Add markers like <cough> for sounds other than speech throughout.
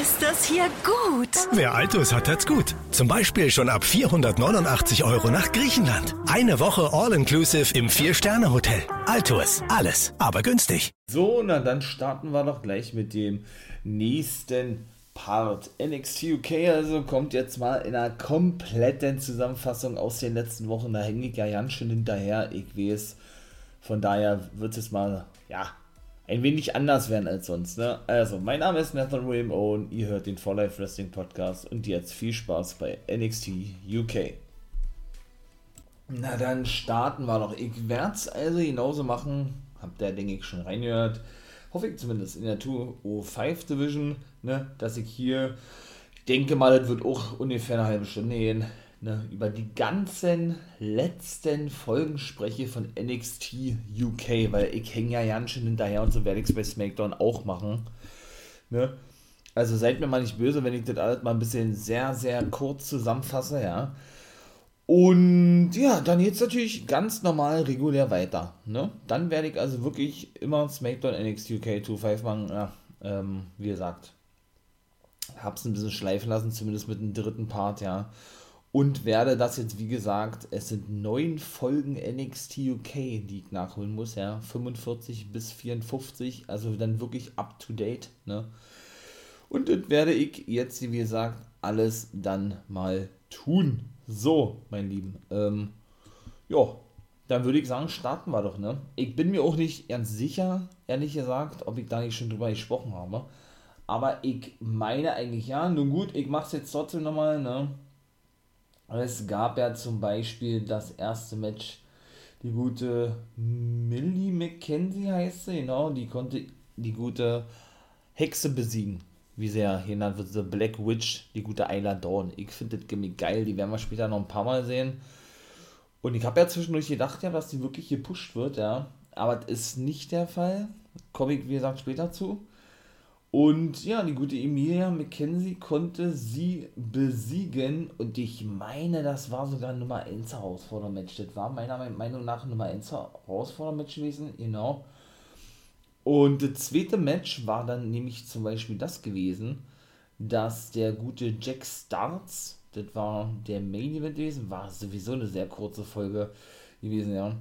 Ist das hier gut? Wer Altus hat, hat's gut. Zum Beispiel schon ab 489 Euro nach Griechenland. Eine Woche All-Inclusive im Vier-Sterne-Hotel. Altus, alles, aber günstig. So, na dann starten wir doch gleich mit dem nächsten Part. NXT UK also kommt jetzt mal in einer kompletten Zusammenfassung aus den letzten Wochen. Da hänge ich ja ganz schön hinterher. Ich weiß, von daher wird es mal, ja, ein wenig anders werden als sonst. Ne? Also, mein Name ist Nathan William Owen, ihr hört den For Life Wrestling Podcast und jetzt viel Spaß bei NXT UK. Na dann starten wir doch. Ich werde es also genauso machen. Habt ihr, denke ich, schon reingehört. Hoffe ich zumindest in der 205 Division, ne, dass ich hier, denke mal, das wird auch ungefähr eine halbe Stunde gehen, ne, über die ganzen letzten Folgen spreche von NXT UK, weil ich hänge ja ganz schön hinterher und so werde ich es bei SmackDown auch machen. Ne? Also seid mir mal nicht böse, wenn ich das alles mal ein bisschen sehr, sehr kurz zusammenfasse, ja. Und ja, dann jetzt natürlich ganz normal regulär weiter. Ne? Dann werde ich also wirklich immer SmackDown NXT UK 2.5 machen. Ja, ähm, wie gesagt, hab's ein bisschen schleifen lassen, zumindest mit dem dritten Part, ja und werde das jetzt, wie gesagt, es sind neun Folgen NXT UK, die ich nachholen muss, ja, 45 bis 54, also dann wirklich up to date, ne? Und das werde ich jetzt, wie gesagt, alles dann mal tun. So, mein Lieben, ähm, ja, dann würde ich sagen, starten wir doch, ne? Ich bin mir auch nicht ganz sicher, ehrlich gesagt, ob ich da nicht schon drüber gesprochen habe. Aber ich meine eigentlich ja, nun gut, ich mache es jetzt trotzdem nochmal, ne? Es gab ja zum Beispiel das erste Match, die gute Millie McKenzie heißt sie, genau, die konnte die gute Hexe besiegen, wie sie ja genannt wird, The Black Witch, die gute Ayla Dawn. Ich finde das Gimmick geil, die werden wir später noch ein paar Mal sehen. Und ich habe ja zwischendurch gedacht, ja, dass die wirklich gepusht wird, ja. Aber das ist nicht der Fall. Komme ich, wie gesagt, später zu. Und ja, die gute Emilia McKenzie konnte sie besiegen. Und ich meine, das war sogar Nummer 1 Herausfordermatch. Das war meiner Meinung nach Nummer 1 Herausfordermatch gewesen. Genau. Und das zweite Match war dann nämlich zum Beispiel das gewesen, dass der gute Jack Starts, das war der Main Event gewesen, war sowieso eine sehr kurze Folge gewesen, ja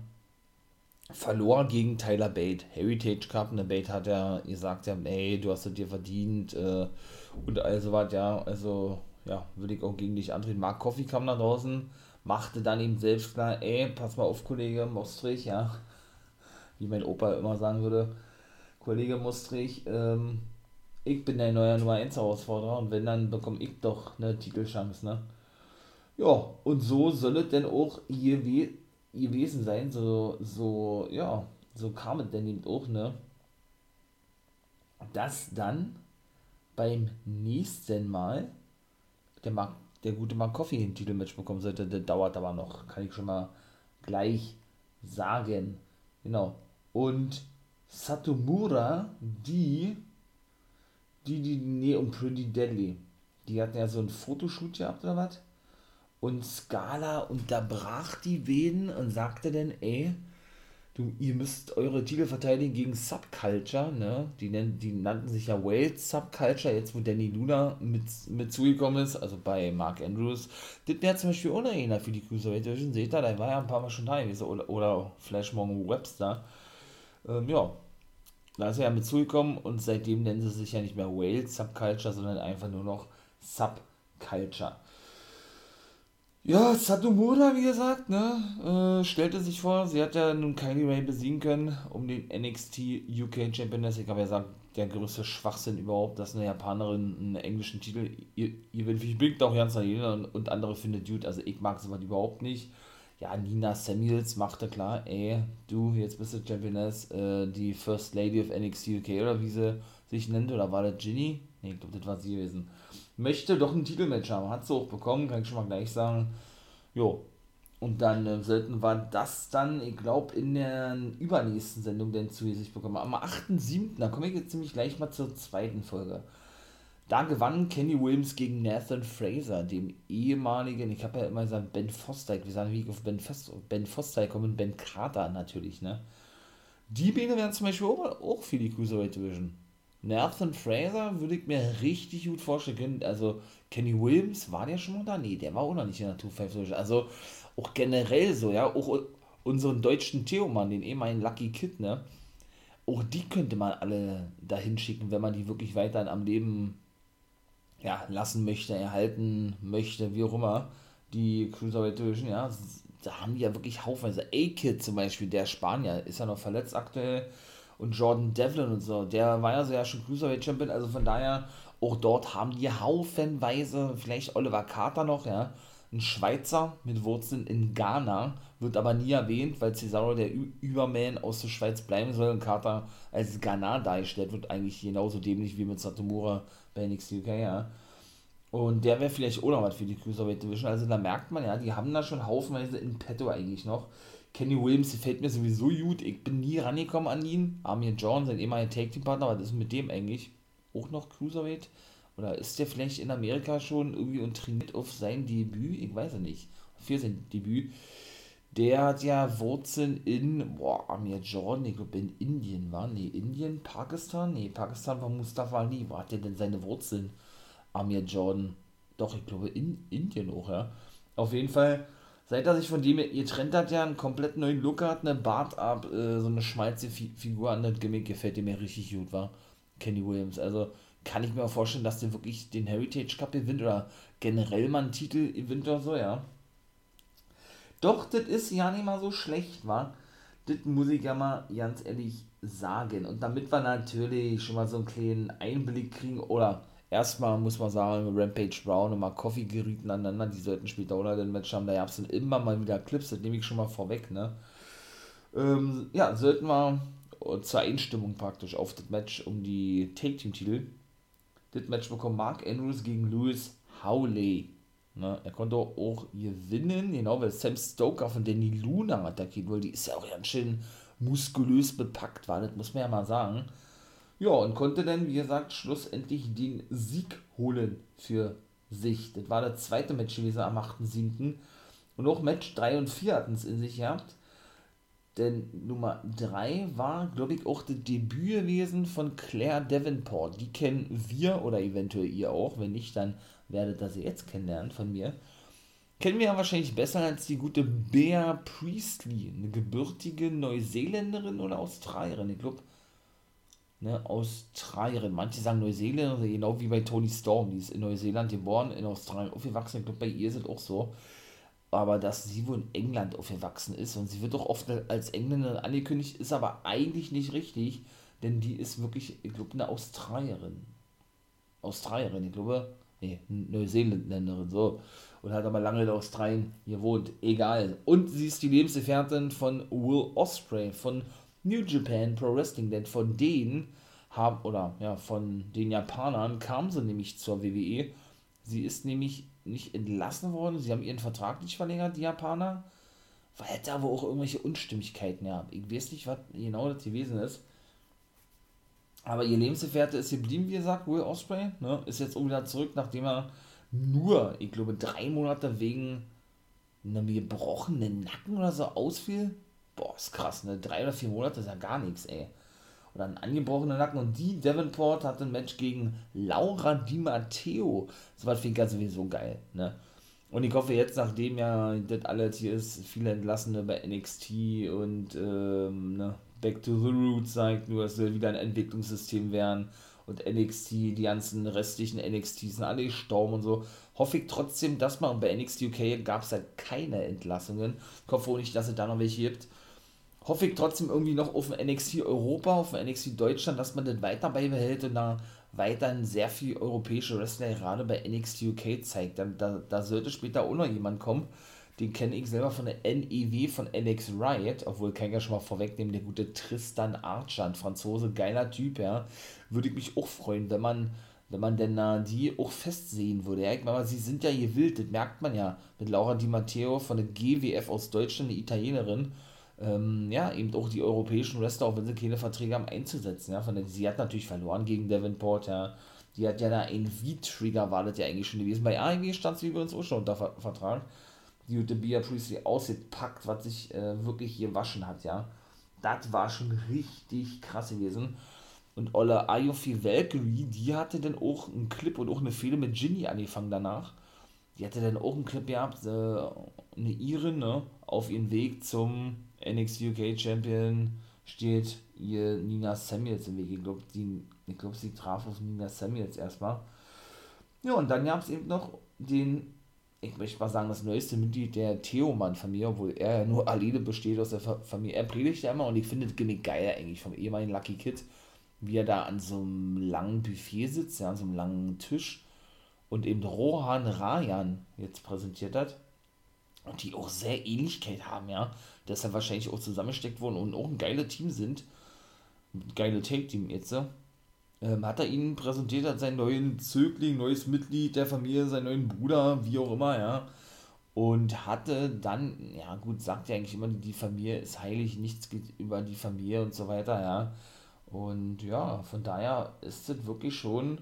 verlor gegen Tyler Bate. Heritage Cup, ne Bate hat ja gesagt, ja, ey, du hast es dir verdient äh, und also was, ja, also, ja, würde ich auch gegen dich antreten. Mark Coffee kam nach draußen, machte dann ihm selbst klar, ey, pass mal auf, Kollege Mostrich, ja, wie mein Opa immer sagen würde, Kollege Mostrich, ähm, ich bin dein neuer Nummer 1 Herausforderer und wenn, dann bekomme ich doch eine Titelchance, ne? Ja, und so soll es denn auch hier wie gewesen sein, so, so, ja, so kam es denn eben auch, ne? Dass dann beim nächsten Mal der, Mark, der gute Mark Coffee ein Titelmatch bekommen sollte. Der dauert aber noch, kann ich schon mal gleich sagen. Genau. Und Satomura, die, die, die, nee, und Pretty Deadly, die hatten ja so ein Fotoshoot gehabt oder was? Und Scala unterbrach die Venen und sagte dann, ey, du, ihr müsst eure Titel verteidigen gegen Subculture, ne? Die, nennen, die nannten sich ja Wales Subculture, jetzt wo Danny Luna mit, mit zugekommen ist, also bei Mark Andrews. Das wäre zum Beispiel ohne für die Cruiserweight Division, seht ihr, da war ja ein paar Mal schon da gewesen, oder, oder Flash Morgan Webster. Ähm, ja, da ist er ja mit zugekommen und seitdem nennen sie sich ja nicht mehr Wales Subculture, sondern einfach nur noch Subculture. Ja, Satomura, wie gesagt, ne, äh, stellte sich vor, sie hat ja nun Kylie Ray besiegen können um den NXT UK Championess. Ich habe ja gesagt, der größte Schwachsinn überhaupt, dass eine Japanerin einen englischen Titel, ihr, ihr ich blickt auch ganz nach und, und andere findet Dude, also ich mag sowas überhaupt nicht. Ja, Nina Samuels machte klar, ey, du, jetzt bist du Championess, äh, die First Lady of NXT UK oder wie sie sich nennt, oder war das Ginny? Ne, ich glaube, das war sie gewesen möchte doch ein Titelmatch haben. Hat sie auch bekommen, kann ich schon mal gleich sagen. Jo. Und dann äh, sollten wir das dann, ich glaube, in der übernächsten Sendung dann zu sich bekommen. Am 8.7., da komme ich jetzt ziemlich gleich mal zur zweiten Folge. Da gewann Kenny Williams gegen Nathan Fraser, dem ehemaligen, ich habe ja immer gesagt, Ben Foster, wir sagen, wie ich auf Ben, Foster, ben Foster komme, Ben Carter natürlich, ne? Die Beine wären zum Beispiel auch, auch für die Cruiserweight Division. Nathan Fraser würde ich mir richtig gut vorstellen. Also Kenny Williams, war der schon mal da? Nee, der war auch noch nicht in der 2-5 Also auch generell so, ja, auch unseren deutschen Theomann, den ehemaligen Lucky Kid, ne? Auch die könnte man alle dahin schicken, wenn man die wirklich weiterhin am Leben ja, lassen möchte, erhalten möchte, wie auch immer. Die Cruiserweight Division, ja, da haben die ja wirklich haufenweise. A-Kid zum Beispiel, der Spanier, ist ja noch verletzt aktuell. Und Jordan Devlin und so, der war ja so ja schon Cruiserweight Champion, also von daher, auch dort haben die haufenweise, vielleicht Oliver Carter noch, ja, ein Schweizer mit Wurzeln in Ghana, wird aber nie erwähnt, weil Cesaro der Überman aus der Schweiz bleiben soll und Carter als Ghana dargestellt wird, eigentlich genauso dämlich wie mit Satomura bei NXT UK, ja. Und der wäre vielleicht auch noch was für die Cruiserweight Division. Also da merkt man ja, die haben da schon haufenweise in petto eigentlich noch. Kenny Williams gefällt mir sowieso gut. Ich bin nie rangekommen an ihn. Amir John, sein ehemaliger Tag Team Partner, was ist mit dem eigentlich? Auch noch Cruiserweight? Oder ist der vielleicht in Amerika schon irgendwie und trainiert auf sein Debüt? Ich weiß es nicht. Für sein Debüt. Der hat ja Wurzeln in, boah, Amir Jordan, ich glaube in Indien war. Nee, Indien, Pakistan? Nee, Pakistan war Mustafa Ali. Wo hat der denn seine Wurzeln? Amir Jordan. Doch, ich glaube in Indien auch, ja. Auf jeden Fall, seit er sich von dem getrennt hat, ja einen komplett neuen Look hat, eine Bart ab, äh, so eine schmalze Figur an das Gimmick gefällt dem mir richtig gut, war. Kenny Williams. Also kann ich mir auch vorstellen, dass der wirklich den Heritage Cup gewinnt oder generell mal einen Titel gewinnt oder so, ja. Doch, das ist ja nicht mal so schlecht, war. Das muss ich ja mal ganz ehrlich sagen. Und damit wir natürlich schon mal so einen kleinen Einblick kriegen, oder erstmal muss man sagen, Rampage Brown und Coffee gerieten aneinander, die sollten später oder den Match haben, da gab es dann immer mal wieder Clips, das nehme ich schon mal vorweg, ne? Ähm, ja, sollten wir zur Einstimmung praktisch auf das Match um die Take-Team-Titel. Das Match bekommt Mark Andrews gegen Louis Howley. Ne, er konnte auch gewinnen, genau, weil Sam Stoker von Danny Luna attackiert wurde. Die ist ja auch ganz schön muskulös bepackt, war das muss man ja mal sagen. Ja, und konnte dann, wie gesagt, schlussendlich den Sieg holen für sich. Das war das zweite Match gewesen am 8.7. Und auch Match 3 und 4 hatten es in sich gehabt. Denn Nummer 3 war, glaube ich, auch das Debüt gewesen von Claire Davenport. Die kennen wir oder eventuell ihr auch. Wenn nicht, dann werdet ihr sie jetzt kennenlernen von mir. Kennen wir ja wahrscheinlich besser als die gute Bea Priestley, eine gebürtige Neuseeländerin oder Australierin. Ich glaube, ne, Australierin. Manche sagen Neuseeländerin, genau wie bei Tony Storm. Die ist in Neuseeland geboren, in Australien aufgewachsen. Ich glaube, bei ihr ist es auch so aber dass sie wohl in England aufgewachsen ist und sie wird doch oft als Engländerin angekündigt, ist aber eigentlich nicht richtig, denn die ist wirklich, ich glaube, eine Australierin. Australierin, ich glaube, nee, Neuseeländerin, so. Und hat aber lange in Australien gewohnt, egal. Und sie ist die Lebensgefährtin von Will Osprey von New Japan Pro Wrestling, denn von denen haben, oder ja, von den Japanern kam sie nämlich zur WWE. Sie ist nämlich nicht entlassen worden. Sie haben ihren Vertrag nicht verlängert, die Japaner. Weil da wohl auch irgendwelche Unstimmigkeiten ja. Ich weiß nicht, was genau das gewesen ist. Aber ihr Lebensgefährte ist geblieben, wie gesagt, Will Osprey. Ne? Ist jetzt auch wieder zurück, nachdem er nur, ich glaube, drei Monate wegen einem gebrochenen Nacken oder so ausfiel. Boah, ist krass, ne? Drei oder vier Monate ist ja gar nichts, ey oder einen angebrochenen Nacken. Und die Davenport hat ein Match gegen Laura Di Matteo. Das war finde ich sowieso geil, ne? Und ich hoffe jetzt, nachdem ja das alles hier ist, viele Entlassene bei NXT und ähm, ne, Back to the Roots sagt nur, es soll wieder ein Entwicklungssystem werden und NXT, die ganzen restlichen NXTs sind alle gestorben und so. Hoffe ich trotzdem, dass man bei NXT UK gab es halt keine Entlassungen. Ich hoffe auch nicht, dass es da noch welche gibt hoffe ich trotzdem irgendwie noch auf ein NXT Europa, auf ein NXT Deutschland, dass man das weiter beibehält und da weiterhin sehr viel europäische Wrestler gerade bei NXT UK zeigt. Da, da, da sollte später auch noch jemand kommen. Den kenne ich selber von der NEW von NX Riot, obwohl kann ich ja schon mal vorwegnehmen, der gute Tristan Archer, ein Franzose, geiler Typ, ja. Würde ich mich auch freuen, wenn man, wenn man denn uh, die auch festsehen würde. Ja, ich meine, sie sind ja gewillt, das merkt man ja. Mit Laura Di Matteo von der GWF aus Deutschland, eine Italienerin ähm, ja, eben auch die europäischen Wrestler, auch wenn sie keine Verträge haben, einzusetzen. Ja, von der, sie hat natürlich verloren gegen Davenport, ja. Die hat ja da ein V-Trigger, war das ja eigentlich schon gewesen. Bei AEW stand sie übrigens auch schon unter Vertrag. Die gute Bia Priestley ausgepackt, was sich äh, wirklich hier waschen hat, ja. Das war schon richtig krass gewesen. Und Olle Ayofi Valkyrie, die hatte dann auch einen Clip und auch eine Fehde mit Ginny angefangen danach. Die hatte dann auch einen Clip gehabt, äh, eine Iren, ne, auf ihren Weg zum NXT UK Champion steht ihr Nina Samuels im Weg. Ich glaube, glaub, sie traf auf Nina Samuels erstmal. Ja, und dann gab es eben noch den, ich möchte mal sagen, das neueste Mitglied der Theoman-Familie, obwohl er ja nur alleine besteht aus der Familie. Er predigt ja immer und ich finde es ziemlich geil eigentlich vom ehemaligen Lucky Kid, wie er da an so einem langen Buffet sitzt, ja, an so einem langen Tisch und eben Rohan Rajan jetzt präsentiert hat und die auch sehr Ähnlichkeit haben, ja, er wahrscheinlich auch zusammengesteckt wurden und auch ein geiles Team sind. Geile Take-Team jetzt, ähm, hat er ihnen präsentiert, hat seinen neuen Zögling, neues Mitglied der Familie, seinen neuen Bruder, wie auch immer, ja. Und hatte dann, ja gut, sagt ja eigentlich immer, die Familie ist heilig, nichts geht über die Familie und so weiter, ja. Und ja, von daher ist es wirklich schon,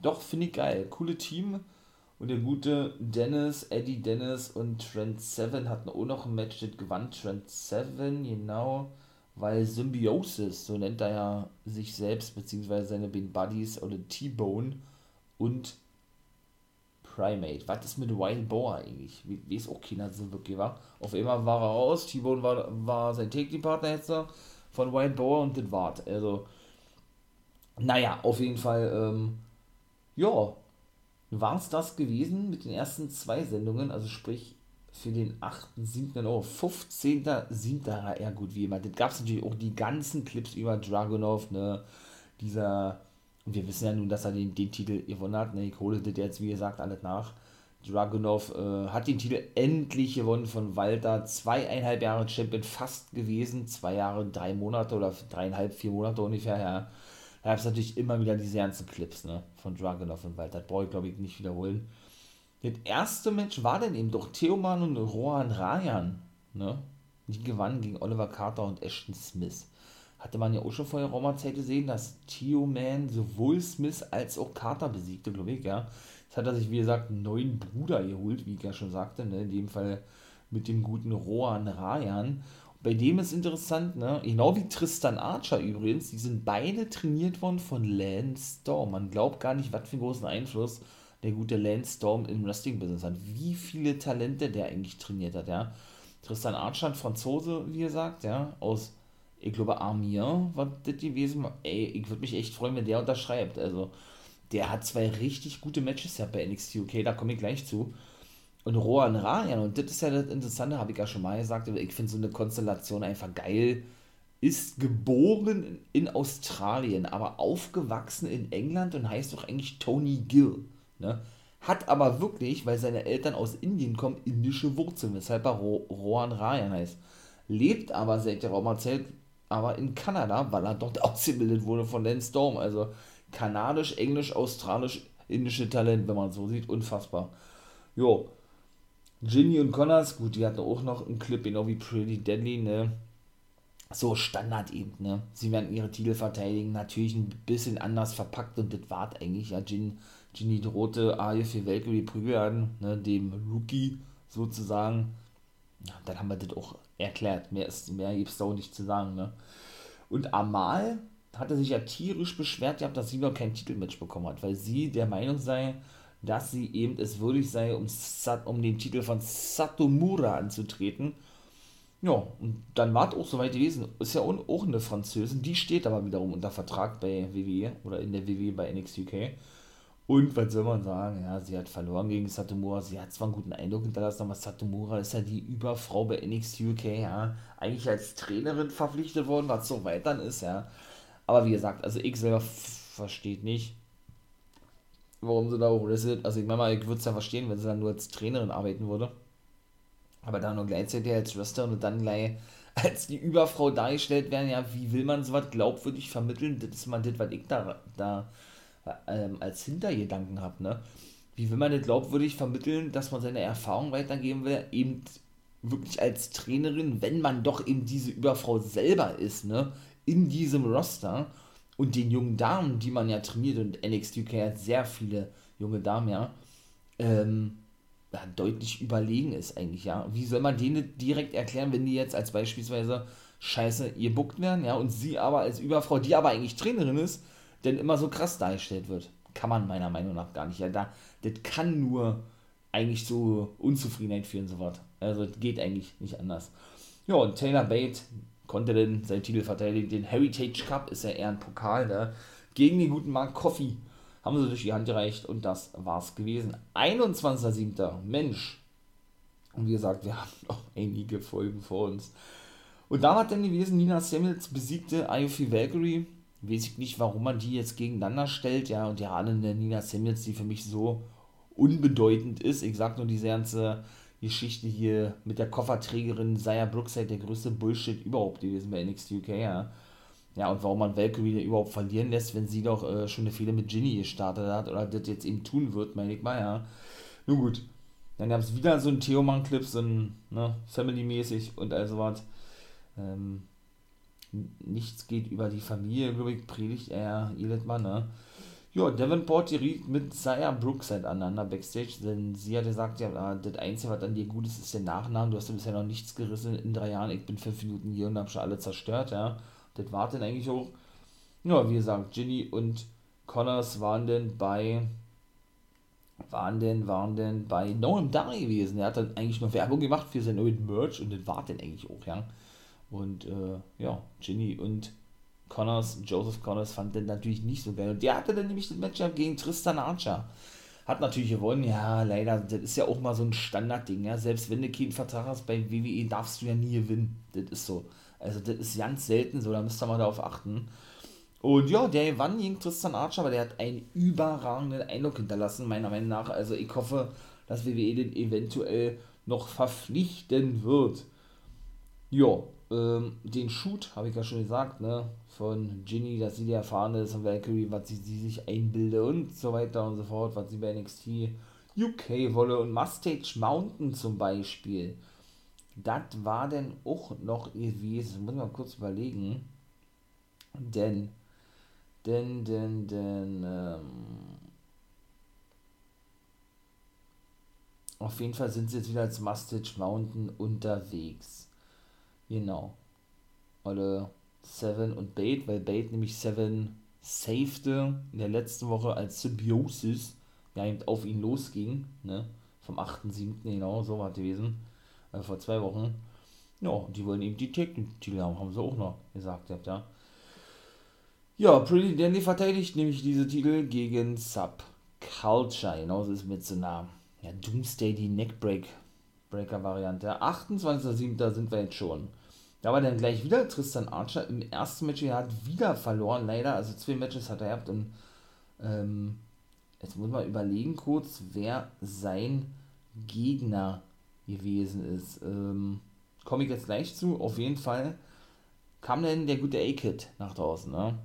doch, finde ich geil. Coole Team. Und der gute Dennis, Eddie Dennis und Trent Seven hatten auch noch ein Match, das gewann Trent Seven, genau weil Symbiosis, so nennt er ja sich selbst, beziehungsweise seine beiden Buddies, oder T-Bone und Primate. Was ist mit Wild Boar eigentlich? Wie, wie ist auch keiner so wirklich war. Auf einmal war er raus, T-Bone war, war sein Take-Partner jetzt von Wild Boar und das war's. Also, naja, auf jeden Fall, ähm, ja, war es das gewesen mit den ersten zwei Sendungen, also sprich für den 8.7. Oh, 15.7. Ja, gut, wie immer. Das gab es natürlich auch die ganzen Clips über Dragunov, ne? Dieser, und wir wissen ja nun, dass er den, den Titel gewonnen hat, ne? Ich hole das jetzt, wie gesagt, alles nach. Dragunov äh, hat den Titel endlich gewonnen von Walter. Zweieinhalb Jahre Champion fast gewesen. Zwei Jahre, drei Monate oder dreieinhalb, vier Monate ungefähr, ja. Da gab es natürlich immer wieder diese ganzen Clips, ne? Von Dragunov und Walter. Das brauche ich, glaube ich, nicht wiederholen. Das erste Match war dann eben doch Theoman und Rohan Rayan. Ne? Die gewannen gegen Oliver Carter und Ashton Smith. Hatte man ja auch schon vorher Roma-Zeit gesehen, dass Theoman sowohl Smith als auch Carter besiegte, glaube ich, ja. Jetzt hat er sich, wie gesagt, einen neuen Bruder geholt, wie ich ja schon sagte, ne? in dem Fall mit dem guten Rohan Rayan. Bei dem ist interessant, ne? genau wie Tristan Archer übrigens, die sind beide trainiert worden von Lance Storm. Man glaubt gar nicht, was für einen großen Einfluss der gute Lance Storm im Wrestling-Business hat. Wie viele Talente der eigentlich trainiert hat, ja. Tristan Archer, Franzose, wie gesagt, ja, aus, ich glaube, Armir war das gewesen. Ey, ich würde mich echt freuen, wenn der unterschreibt. Also, der hat zwei richtig gute Matches ja bei NXT UK, da komme ich gleich zu. Und Rohan Rajan, und das ist ja das Interessante, habe ich ja schon mal gesagt, ich finde so eine Konstellation einfach geil. Ist geboren in Australien, aber aufgewachsen in England und heißt doch eigentlich Tony Gill. Ne? Hat aber wirklich, weil seine Eltern aus Indien kommen, indische Wurzeln, weshalb er Ro Rohan Rayan heißt. Lebt aber seit der Raumerzeit aber in Kanada, weil er dort <laughs> ausgebildet wurde von Lance Storm. Also kanadisch, englisch, australisch, indische Talent, wenn man so sieht. Unfassbar. Jo. Ginny und Connors, gut, die hatten auch noch einen Clip, genau wie Pretty Deadly, ne? So Standard eben, ne? Sie werden ihre Titel verteidigen, natürlich ein bisschen anders verpackt und das war eigentlich, ja, Gin, Ginny drohte Arje für Welke die Prügel an, ne, dem Rookie sozusagen. Ja, dann haben wir das auch erklärt. Mehr, ist, mehr gibt es da auch nicht zu sagen. Ne? Und Amal hatte sich ja tierisch beschwert gehabt, dass sie noch kein Titelmatch bekommen hat, weil sie der Meinung sei, dass sie eben es würdig sei, um, Sat, um den Titel von Satomura anzutreten. Ja, und dann war es auch soweit gewesen. Ist ja auch eine Französin, die steht aber wiederum unter Vertrag bei WWE oder in der WWE bei NXT UK. Und was soll man sagen? Ja, sie hat verloren gegen Satomura. Sie hat zwar einen guten Eindruck hinterlassen, aber Satomura ist ja die Überfrau bei NXT UK, ja. Eigentlich als Trainerin verpflichtet worden, was so weit dann ist, ja. Aber wie gesagt, also ich selber verstehe nicht, warum sie da wrestelt. Also ich meine mal, ich würde es ja verstehen, wenn sie dann nur als Trainerin arbeiten würde. Aber da nur gleichzeitig als Wrestler und dann gleich als die Überfrau dargestellt werden, ja, wie will man sowas glaubwürdig vermitteln? Das ist mal das, was ich da, da ähm, als Hintergedanken habe, ne? Wie will man das glaubwürdig vermitteln, dass man seine Erfahrung weitergeben will, eben wirklich als Trainerin, wenn man doch eben diese Überfrau selber ist, ne? In diesem Roster und den jungen Damen, die man ja trainiert und NXT UK hat sehr viele junge Damen, ja, ähm, ja, deutlich überlegen ist eigentlich, ja. Wie soll man denen direkt erklären, wenn die jetzt als beispielsweise scheiße gebuckt werden, ja, und sie aber als Überfrau, die aber eigentlich Trainerin ist, denn immer so krass dargestellt wird. Kann man meiner Meinung nach gar nicht. Ja, da, das kann nur eigentlich so Unzufriedenheit führen, so was. Also, das geht eigentlich nicht anders. Ja, und Taylor Bate konnte dann seinen Titel verteidigen. Den Heritage Cup ist ja eher ein Pokal, ne? Gegen den guten Mark Coffey haben sie durch die Hand gereicht und das war's gewesen. 21.07. Mensch. Und wie gesagt, wir <laughs> haben noch einige Folgen vor uns. Und da hat dann gewesen, Nina Samuels besiegte Iofi Valkyrie. Weiß ich nicht, warum man die jetzt gegeneinander stellt, ja. Und ja, eine Nina Samuels, die für mich so unbedeutend ist. Ich sag nur diese ganze Geschichte hier mit der Kofferträgerin Zaya Brookside, der größte Bullshit überhaupt gewesen bei NXT UK, ja. Ja, und warum man Valkyrie überhaupt verlieren lässt, wenn sie doch äh, schon eine Fehler mit Ginny gestartet hat oder das jetzt eben tun wird, meine ich mal, ja. Nun gut. Dann gab es wieder so einen Theoman-Clip, so ein, ne, Family-mäßig und also was. Ähm, nichts geht über die Familie, glaube ich, predigt er jedes Mal, ne. Ja, Davenport geriet mit Saya Brookside aneinander backstage, denn sie hat gesagt, ja, ah, das Einzige, was an dir gut ist, ist der Nachname. Du hast ja bisher noch nichts gerissen in drei Jahren. Ich bin fünf Minuten hier und hab schon alle zerstört, ja. Das war dann eigentlich auch. Ja, wie gesagt, Ginny und Connors waren denn bei. Waren denn, waren denn bei Noam Dar gewesen. Er hat dann eigentlich noch Werbung gemacht für sein neues Merch und das war dann eigentlich auch, ja. Und äh, ja, Ginny und Connors, Joseph Connors fand den natürlich nicht so geil. Und der hatte dann nämlich das Match gegen Tristan Archer. Hat natürlich gewonnen, ja, leider. Das ist ja auch mal so ein Standardding, ja. Selbst wenn du keinen Vertrag hast bei WWE, darfst du ja nie gewinnen. Das ist so. Also das ist ganz selten so, da müsst ihr mal darauf achten. Und ja, der gewann gegen Tristan Archer, aber der hat einen überragenden Eindruck hinterlassen, meiner Meinung nach. Also ich hoffe, dass WWE den eventuell noch verpflichten wird. Ja, ähm, den Shoot, habe ich ja schon gesagt, ne, von Ginny, dass sie die erfahren ist und Valkyrie, was sie, sie sich einbilde und so weiter und so fort, was sie bei NXT UK wolle und Mustache Mountain zum Beispiel das war denn auch noch gewesen, muss man kurz überlegen, denn, denn, denn, denn, ähm, auf jeden Fall sind sie jetzt wieder als Mustache Mountain unterwegs. Genau. Alle Seven und Bait, weil Bait nämlich Seven safete in der letzten Woche als Symbiosis ja eben auf ihn losging, ne? Vom 8.7. genau, so war es gewesen äh, vor zwei Wochen. Ja, die wollen eben die Titel haben, haben sie auch noch gesagt, ja. Ja, Pretty Dandy verteidigt nämlich diese Titel gegen Sub Culture. Genauso ist mit so einer ja, Doomsday die Neckbreak Breaker Variante. 28.07. sind wir jetzt schon. Da war dann gleich wieder Tristan Archer im ersten Match. Er hat wieder verloren, leider. Also zwei Matches hat er gehabt. Und ähm, jetzt muss man überlegen kurz, wer sein Gegner gewesen ist. Ähm, Komme ich jetzt gleich zu. Auf jeden Fall kam denn der gute A-Kid nach draußen. Ne?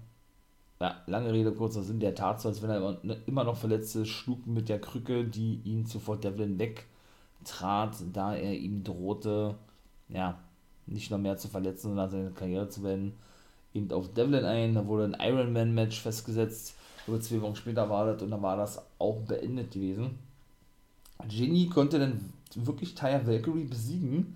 Ja, lange Rede, kurzer Sinn. Der tat so, als wenn er immer noch verletzt ist, schlug mit der Krücke, die ihn zuvor Devlin wegtrat, da er ihm drohte, ja, nicht noch mehr zu verletzen, sondern seine Karriere zu beenden, eben auf Devlin ein. Da wurde ein Ironman-Match festgesetzt. Über zwei Wochen später war das und dann war das auch beendet gewesen. Ginny konnte dann wirklich Taya Valkyrie besiegen.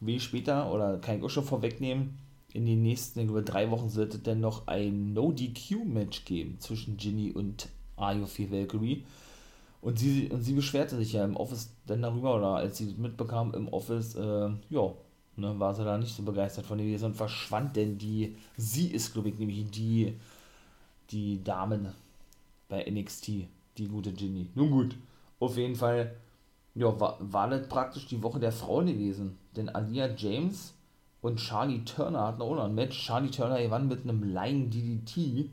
Wie später, oder kann ich auch schon vorwegnehmen, in den nächsten über drei Wochen sollte dann noch ein No-DQ-Match geben zwischen Ginny und Ayofi Valkyrie. Und sie, und sie beschwerte sich ja im Office dann darüber, oder als sie mitbekam im Office, äh, ja, ne, war sie da nicht so begeistert von ihr und verschwand denn die, sie ist, glaube ich, nämlich die, die Dame bei NXT, die gute Ginny. Nun gut, auf jeden Fall ja, war, war das praktisch die Woche der Frauen gewesen. Denn Alia James und Charlie Turner hatten auch noch ein Match. Charlie Turner gewann mit einem Lying DDT.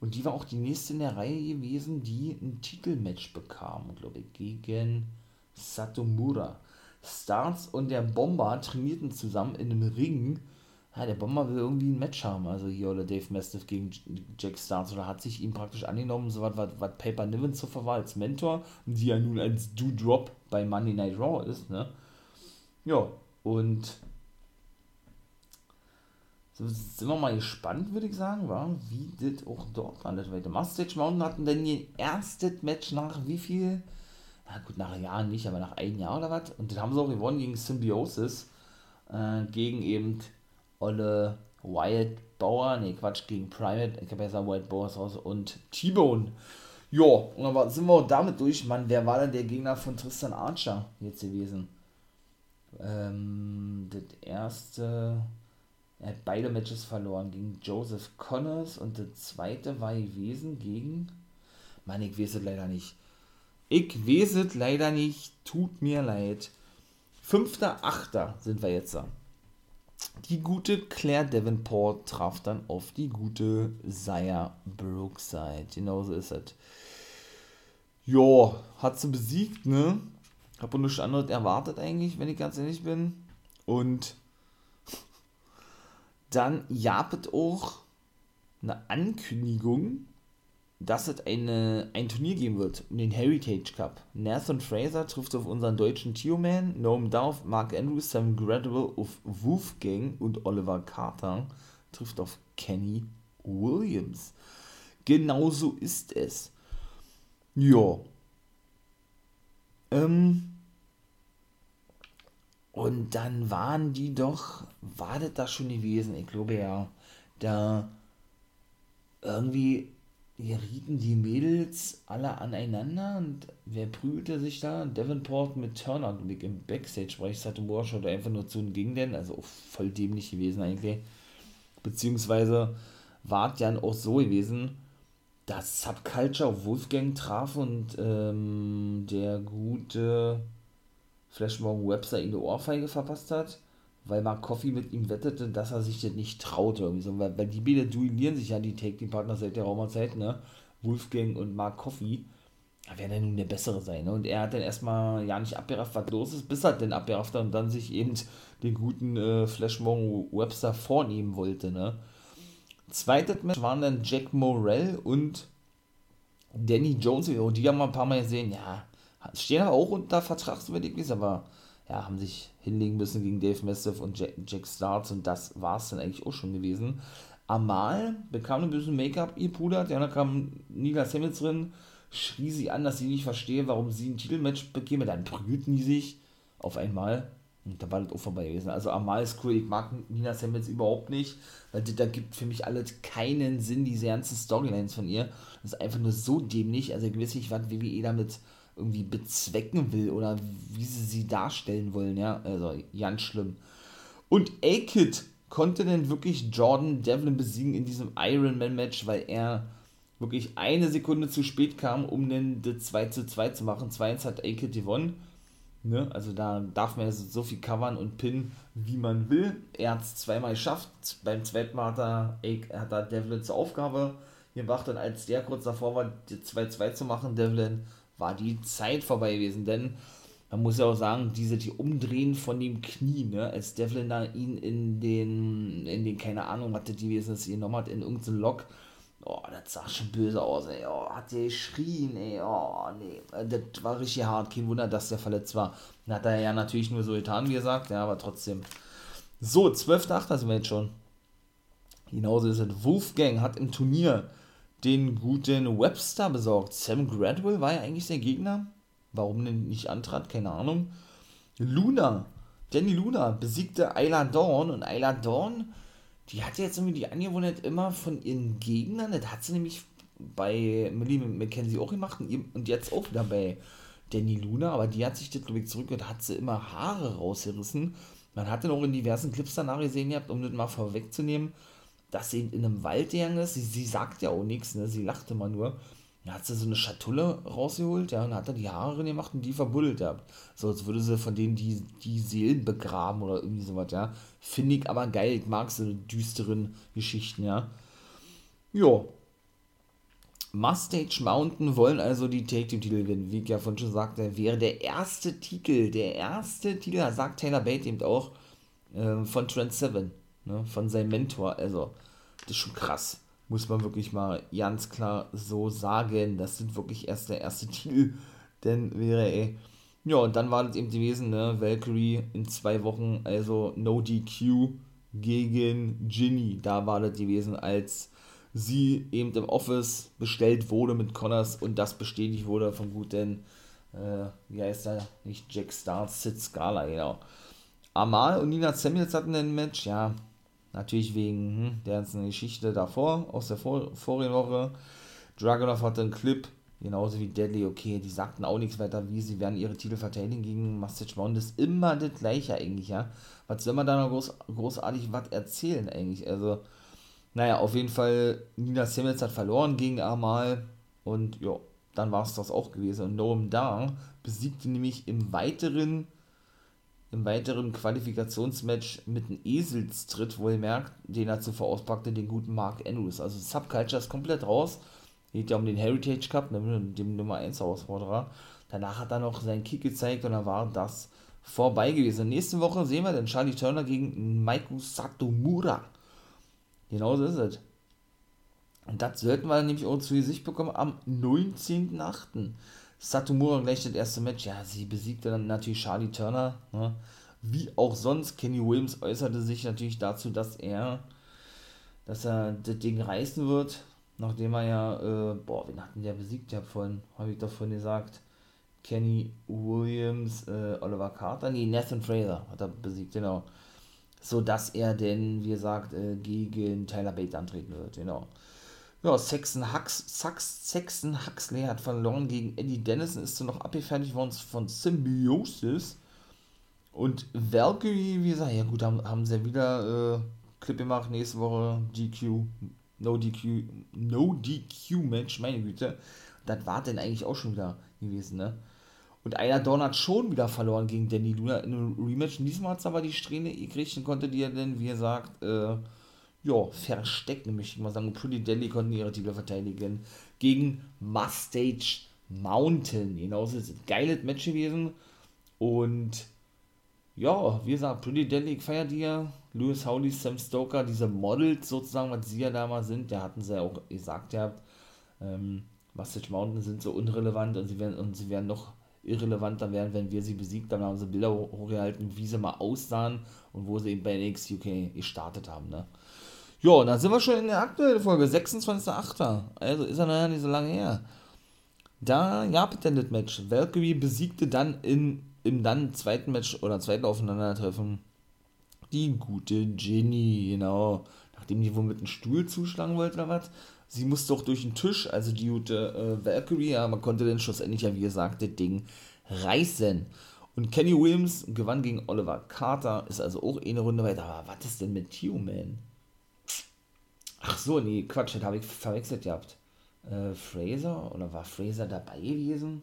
Und die war auch die nächste in der Reihe gewesen, die ein Titelmatch bekam, glaube ich, gegen Satomura. Starts und der Bomber trainierten zusammen in einem Ring ja, der Bomber will irgendwie ein Match haben, also hier oder Dave Mastiff gegen Jack Starks oder hat sich ihm praktisch angenommen, so was, was, Paper Niven zuvor war als Mentor die ja nun als Do-Drop bei Monday Night Raw ist, ne? Ja, und sind wir mal gespannt, würde ich sagen, war, wie das auch dort landet weiter. Mustache Mountain hatten denn ihr erstes Match nach wie viel? Na gut, nach Jahren nicht, aber nach einem Jahr oder was. Und das haben sie auch gewonnen gegen Symbiosis, äh, gegen eben Olle Wyatt Bauer, ne Quatsch, gegen Primate, ich habe ja gesagt Wyatt Bauer raus und T-Bone. Ja, und dann sind wir auch damit durch. Mann, wer war denn der Gegner von Tristan Archer jetzt gewesen? Ähm, das erste, er hat beide Matches verloren gegen Joseph Connors und das zweite war gewesen gegen, Mann, ich weiß es leider nicht. Ich weiß es leider nicht, tut mir leid. Fünfter, Achter sind wir jetzt da. Die gute Claire Davenport traf dann auf die gute Zaya Brookside. Genauso ist es. Ja, hat sie besiegt, ne? Hab auch nichts anderes erwartet eigentlich, wenn ich ganz ehrlich bin. Und dann gab auch eine Ankündigung, dass es eine, ein Turnier geben wird, den Heritage Cup. Nathan Fraser trifft auf unseren deutschen Tio-Man, Noam Dove, Mark Andrews, Sam Gradwell auf Wolfgang und Oliver Carter trifft auf Kenny Williams. Genauso ist es. Ja. Ähm. Und dann waren die doch, war das da schon gewesen? Ich glaube ja, da irgendwie gerieten die Mädels alle aneinander und wer prügelte sich da? Davenport mit Turner und im Backstage, weil ich sagte, boah, schaut einfach nur zu und ging denn, also voll dämlich gewesen eigentlich. Beziehungsweise war es dann auch so gewesen, dass Subculture Wolfgang traf und ähm, der gute Flashmore Webster ihm eine Ohrfeige verpasst hat weil Mark Coffey mit ihm wettete, dass er sich das nicht traute. Irgendwie so. weil, weil die beiden duellieren sich ja, die Take-Team-Partner seit der Raumerzeit, ne? Wolfgang und Mark Coffey. Da wäre er nun der Bessere sein. Ne? Und er hat dann erstmal ja nicht abgerafft, was los ist, bis er dann abgerafft hat und dann sich eben den guten äh, Flashmore Webster vornehmen wollte. Ne? Zweites Match waren dann Jack Morrell und Danny Jones. Und die haben wir ein paar Mal gesehen, ja, stehen aber auch unter Vertrag, soweit ich weiß, aber ja, haben sich hinlegen müssen gegen Dave Mastiff und Jack, Jack Starts und das war es dann eigentlich auch schon gewesen. Amal bekam ein bisschen Make-up ihr Puder, ja, da kam Nila Samuels drin, schrie sie an, dass sie nicht verstehe, warum sie ein Titelmatch bekäme, dann prügelten die sich auf einmal und da war das auch vorbei gewesen. Also Amal ist cool, ich mag Nina Samuels überhaupt nicht, weil das, da gibt für mich alles keinen Sinn, diese ganzen Storylines von ihr. Das ist einfach nur so dämlich, also ich weiß nicht, was WWE damit irgendwie bezwecken will oder wie sie sie darstellen wollen, ja, also ganz schlimm. Und A-Kid konnte denn wirklich Jordan Devlin besiegen in diesem Ironman-Match, weil er wirklich eine Sekunde zu spät kam, um den 2 zu 2 zu machen. 2-1 hat A-Kid gewonnen. Ne? Also da darf man ja so viel covern und pinnen, wie man will. Er hat es zweimal geschafft. Beim zweiten Mal hat er, hat er Devlin zur Aufgabe gemacht und als der kurz davor war, 2-2 zu machen, Devlin war die Zeit vorbei gewesen, denn man muss ja auch sagen, diese die Umdrehen von dem Knie, ne, als Devlin da ihn in den, in den, keine Ahnung, was das gewesen ist, genommen hat, in irgendeinen Lock, oh, das sah schon böse aus, ey, oh, hat der geschrien, ey, oh, nee, das war richtig hart, kein Wunder, dass der verletzt war. Dann hat er ja natürlich nur so getan, wie gesagt, ja, aber trotzdem. So, 12.8. sind wir jetzt schon. Genauso ist es. Wolfgang hat im Turnier den guten Webster besorgt. Sam Gradwell war ja eigentlich der Gegner. Warum denn nicht antrat, keine Ahnung. Luna, Danny Luna besiegte Ayla Dawn und Ayla Dawn, die hat jetzt irgendwie die Angewohnheit immer von ihren Gegnern, das hat sie nämlich bei Millie McKenzie auch gemacht und jetzt auch wieder bei Danny Luna, aber die hat sich das, ich, zurück und hat sie immer Haare rausgerissen. Man hat dann auch in diversen Clips danach gesehen gehabt, um das mal vorwegzunehmen, dass sie in einem Wald gegangen ist. Sie, sie sagt ja auch nichts, ne? sie lachte mal nur. Dann hat sie so eine Schatulle rausgeholt, ja, und hat dann die Haare gemacht und die verbuddelt gehabt. So, als würde sie von denen die, die Seelen begraben oder irgendwie sowas, ja. Finde ich aber geil, ich mag so düsteren Geschichten, ja. Jo. Mustache Mountain wollen also die Take Team Titel gewinnen. Wie ich ja vorhin schon sagte, wäre der erste Titel, der erste Titel, da sagt Taylor Bate eben auch, äh, von Trent Seven ne, von seinem Mentor. Also, das ist schon krass. Muss man wirklich mal ganz klar so sagen. Das sind wirklich erst der erste <laughs> Titel. Denn wäre, ey. Ja, und dann war das eben gewesen, ne? Valkyrie in zwei Wochen, also No DQ gegen Ginny. Da war das gewesen, als sie eben im Office bestellt wurde mit Connors und das bestätigt wurde vom guten, äh, wie heißt er? Nicht Jack Star, Sid Scala, genau. Amal und Nina Samuels hatten ein Match, ja, Natürlich wegen hm, der ganzen Geschichte davor, aus der Vor vorigen Woche. Dragunov hatte einen Clip, genauso wie Deadly, okay, die sagten auch nichts weiter, wie sie werden ihre Titel verteidigen gegen Mustache Mountain. Das ist immer das gleiche eigentlich, ja. Was soll man da noch groß, großartig was erzählen eigentlich? Also, naja, auf jeden Fall, Nina Simmons hat verloren gegen Amal und ja, dann war es das auch gewesen. Und Noam Dar besiegte nämlich im weiteren im weiteren Qualifikationsmatch mit einem Eselstritt wohlmerkt, den er zuvor auspackte, den guten Mark Andrews. Also Subculture ist komplett raus. Geht ja um den Heritage Cup, ne, dem Nummer 1 Herausforderer. Danach hat er noch seinen Kick gezeigt und dann war das vorbei gewesen. Nächste Woche sehen wir dann Charlie Turner gegen Maiku Satomura. Genau so ist es. Und das sollten wir nämlich auch zu Gesicht bekommen am 19.08. Satomura gleich das erste Match. Ja, sie besiegte dann natürlich Charlie Turner. Ne? Wie auch sonst. Kenny Williams äußerte sich natürlich dazu, dass er, dass er das Ding reißen wird. Nachdem er ja, äh, boah, wen hatten der besiegt? Ja, vorhin, habe ich doch vorhin gesagt. Kenny Williams, äh, Oliver Carter, nee, Nathan Fraser hat er besiegt, genau. So dass er denn, wie gesagt, äh, gegen Tyler Bates antreten wird, genau. Ja, Saxon, Hux, Sax, Saxon Huxley hat verloren gegen Eddie Dennison, ist so noch abgefertigt worden von Symbiosis. Und Valkyrie, wie gesagt, ja gut, haben, haben sie ja wieder äh, Clip gemacht, nächste Woche DQ, No DQ, No DQ Match, meine Güte. Das war denn eigentlich auch schon wieder gewesen, ne? Und einer Dorn hat schon wieder verloren gegen Danny Luna in einem Rematch. diesmal hat es aber die Strähne gekriegt und konnte die ja dann, wie gesagt, äh, ja, versteckt, nämlich ich mal sagen, Pretty Deadly konnten ihre Titel verteidigen gegen Mustache Mountain. Genauso ist ein geiles Match gewesen. Und ja, wie gesagt, Pretty Deadly feiert ja. Lewis Howley, Sam Stoker, diese Models sozusagen, was sie ja damals sind, der hatten sie ja auch gesagt, ihr habt, ähm, Mustache Mountain sind so unrelevant und sie werden, und sie werden noch irrelevanter werden, wenn wir sie besiegt haben. haben sie Bilder hochgehalten, wie sie mal aussahen und wo sie eben bei NXT UK gestartet haben. Ne? Ja, und dann sind wir schon in der aktuellen Folge, 26.08. Also ist er noch nicht so lange her. Da gab es dann das Match. Valkyrie besiegte dann in, im dann zweiten Match oder zweiten Aufeinandertreffen die gute Ginny, genau. Nachdem die wohl mit einem Stuhl zuschlagen wollte oder was. Sie musste auch durch den Tisch, also die gute äh, Valkyrie, ja, man konnte dann schlussendlich ja, wie gesagt, das Ding reißen. Und Kenny Williams gewann gegen Oliver Carter, ist also auch eine Runde weiter. Aber was ist denn mit Human? Ach so, nee, Quatsch, das habe ich verwechselt gehabt. Äh, Fraser? Oder war Fraser dabei gewesen?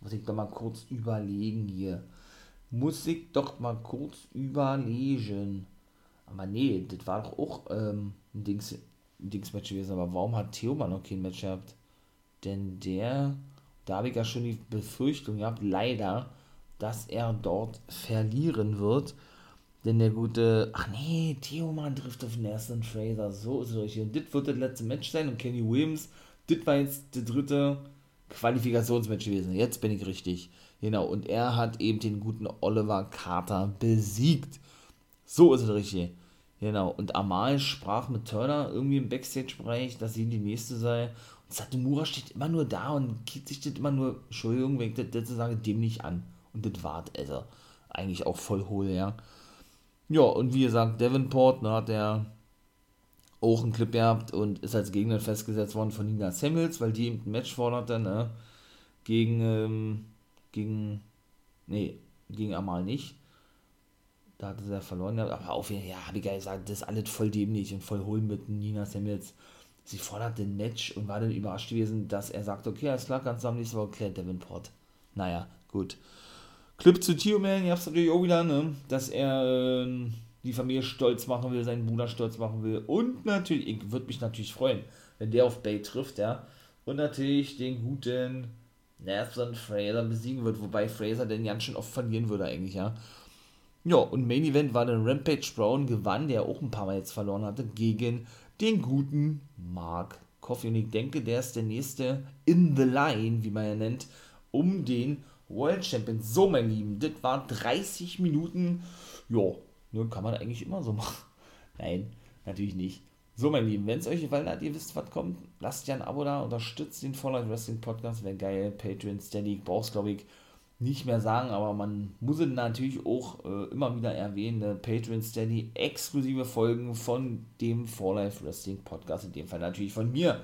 Muss ich doch mal kurz überlegen hier. Muss ich doch mal kurz überlegen. Aber nee, das war doch auch ähm, ein Dings, ein Dingsmatch gewesen. Aber warum hat Theoman noch kein Match gehabt? Denn der, da habe ich ja schon die Befürchtung gehabt, leider, dass er dort verlieren wird. Denn der gute, ach nee, Theoman trifft auf Nelson Fraser, so ist es richtig. Und das wird das letzte Match sein und Kenny Williams, das war jetzt der dritte Qualifikationsmatch gewesen. Jetzt bin ich richtig. Genau, und er hat eben den guten Oliver Carter besiegt. So ist es richtig. Genau, und Amal sprach mit Turner irgendwie im Backstage-Bereich, dass sie die nächste sei. Und Satomura steht immer nur da und geht sich das immer nur, Entschuldigung, wenn ich das, das sage, dem nicht an. Und das war also eigentlich auch voll hohl, ja. Ja, und wie gesagt, Davenport, ne, hat er auch einen Clip gehabt und ist als Gegner festgesetzt worden von Nina Samuels, weil die ihm ein Match forderte, ne? Gegen, ähm, gegen, nee, gegen Amal nicht. Da hatte ja verloren, aber auf jeden Fall, ja, habe ich ja gesagt, das ist alles voll dämlich und voll holen mit Nina Samuels. Sie forderte ein Match und war dann überrascht gewesen, dass er sagt, okay, alles klar, du am nächsten Woche klärt Davenport. Naja, gut. Clip zu Tio Man, ihr habt es natürlich auch wieder, ne? dass er äh, die Familie stolz machen will, seinen Bruder stolz machen will. Und natürlich, ich würde mich natürlich freuen, wenn der auf Bay trifft, ja. Und natürlich den guten Nathan Fraser besiegen wird, wobei Fraser den ganz schön oft verlieren würde eigentlich, ja. Ja, und Main Event war dann Rampage Brown gewann, der auch ein paar Mal jetzt verloren hatte, gegen den guten Mark Coffey. Und ich denke, der ist der nächste in the line, wie man ja nennt, um den World Champion. So, mein Lieben, das war 30 Minuten. Ja, ne, kann man eigentlich immer so machen. <laughs> Nein, natürlich nicht. So, mein Lieben, wenn es euch gefallen hat, ihr wisst, was kommt, lasst ja ein Abo da, unterstützt den Fallout Wrestling Podcast, wäre geil. Patreon, Steady, brauchst, glaube ich, nicht mehr sagen, aber man muss es natürlich auch äh, immer wieder erwähnen, ne? Patreon Steady, exklusive Folgen von dem For Life Wrestling Podcast, in dem Fall natürlich von mir.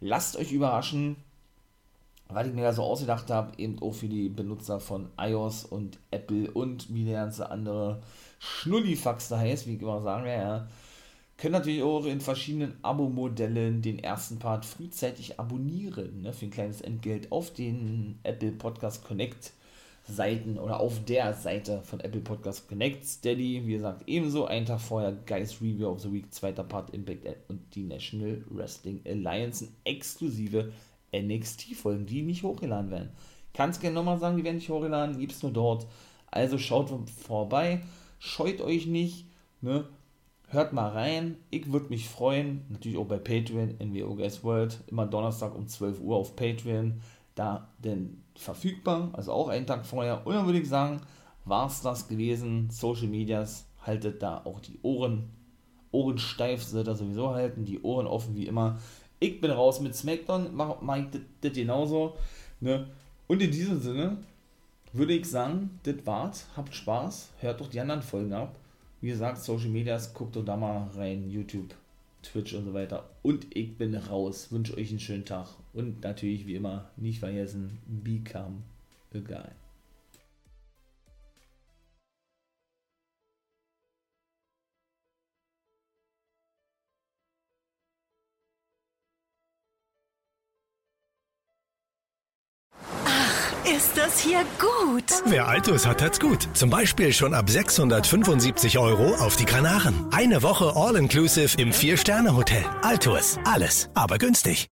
Lasst euch überraschen, weil ich mir da so ausgedacht habe, eben auch für die Benutzer von iOS und Apple und wie der ganze andere Schnullifax da heißt, wie ich immer sagen werde, ja, können natürlich auch in verschiedenen Abo-Modellen den ersten Part frühzeitig abonnieren, ne, für ein kleines Entgelt auf den Apple Podcast Connect Seiten oder auf der Seite von Apple Podcast Connect. Steady, wie gesagt, ebenso. Einen Tag vorher Guys Review of the Week, zweiter Part Impact und die National Wrestling Alliance, exklusive NXT-Folgen, die nicht hochgeladen werden. Kannst gerne nochmal sagen, die werden nicht hochgeladen, gibt es nur dort. Also schaut vorbei, scheut euch nicht, ne? Hört mal rein, ich würde mich freuen, natürlich auch bei Patreon, NWO Guys World, immer Donnerstag um 12 Uhr auf Patreon da denn verfügbar, also auch einen Tag vorher. Und dann würde ich sagen, war es das gewesen. Social Medias, haltet da auch die Ohren, Ohren steif, sollt ihr sowieso halten, die Ohren offen wie immer. Ich bin raus mit Smackdown, mach, mach das genauso. Ne? Und in diesem Sinne würde ich sagen, das war's. Habt Spaß, hört doch die anderen Folgen ab. Wie gesagt, Social Medias, guckt doch da mal rein, YouTube, Twitch und so weiter. Und ich bin raus. Wünsche euch einen schönen Tag. Und natürlich, wie immer, nicht vergessen, become a ist das hier gut. Wer Altus hat, hat's gut. Zum Beispiel schon ab 675 Euro auf die Kanaren. Eine Woche All-Inclusive im Vier-Sterne-Hotel. Altus. Alles, aber günstig.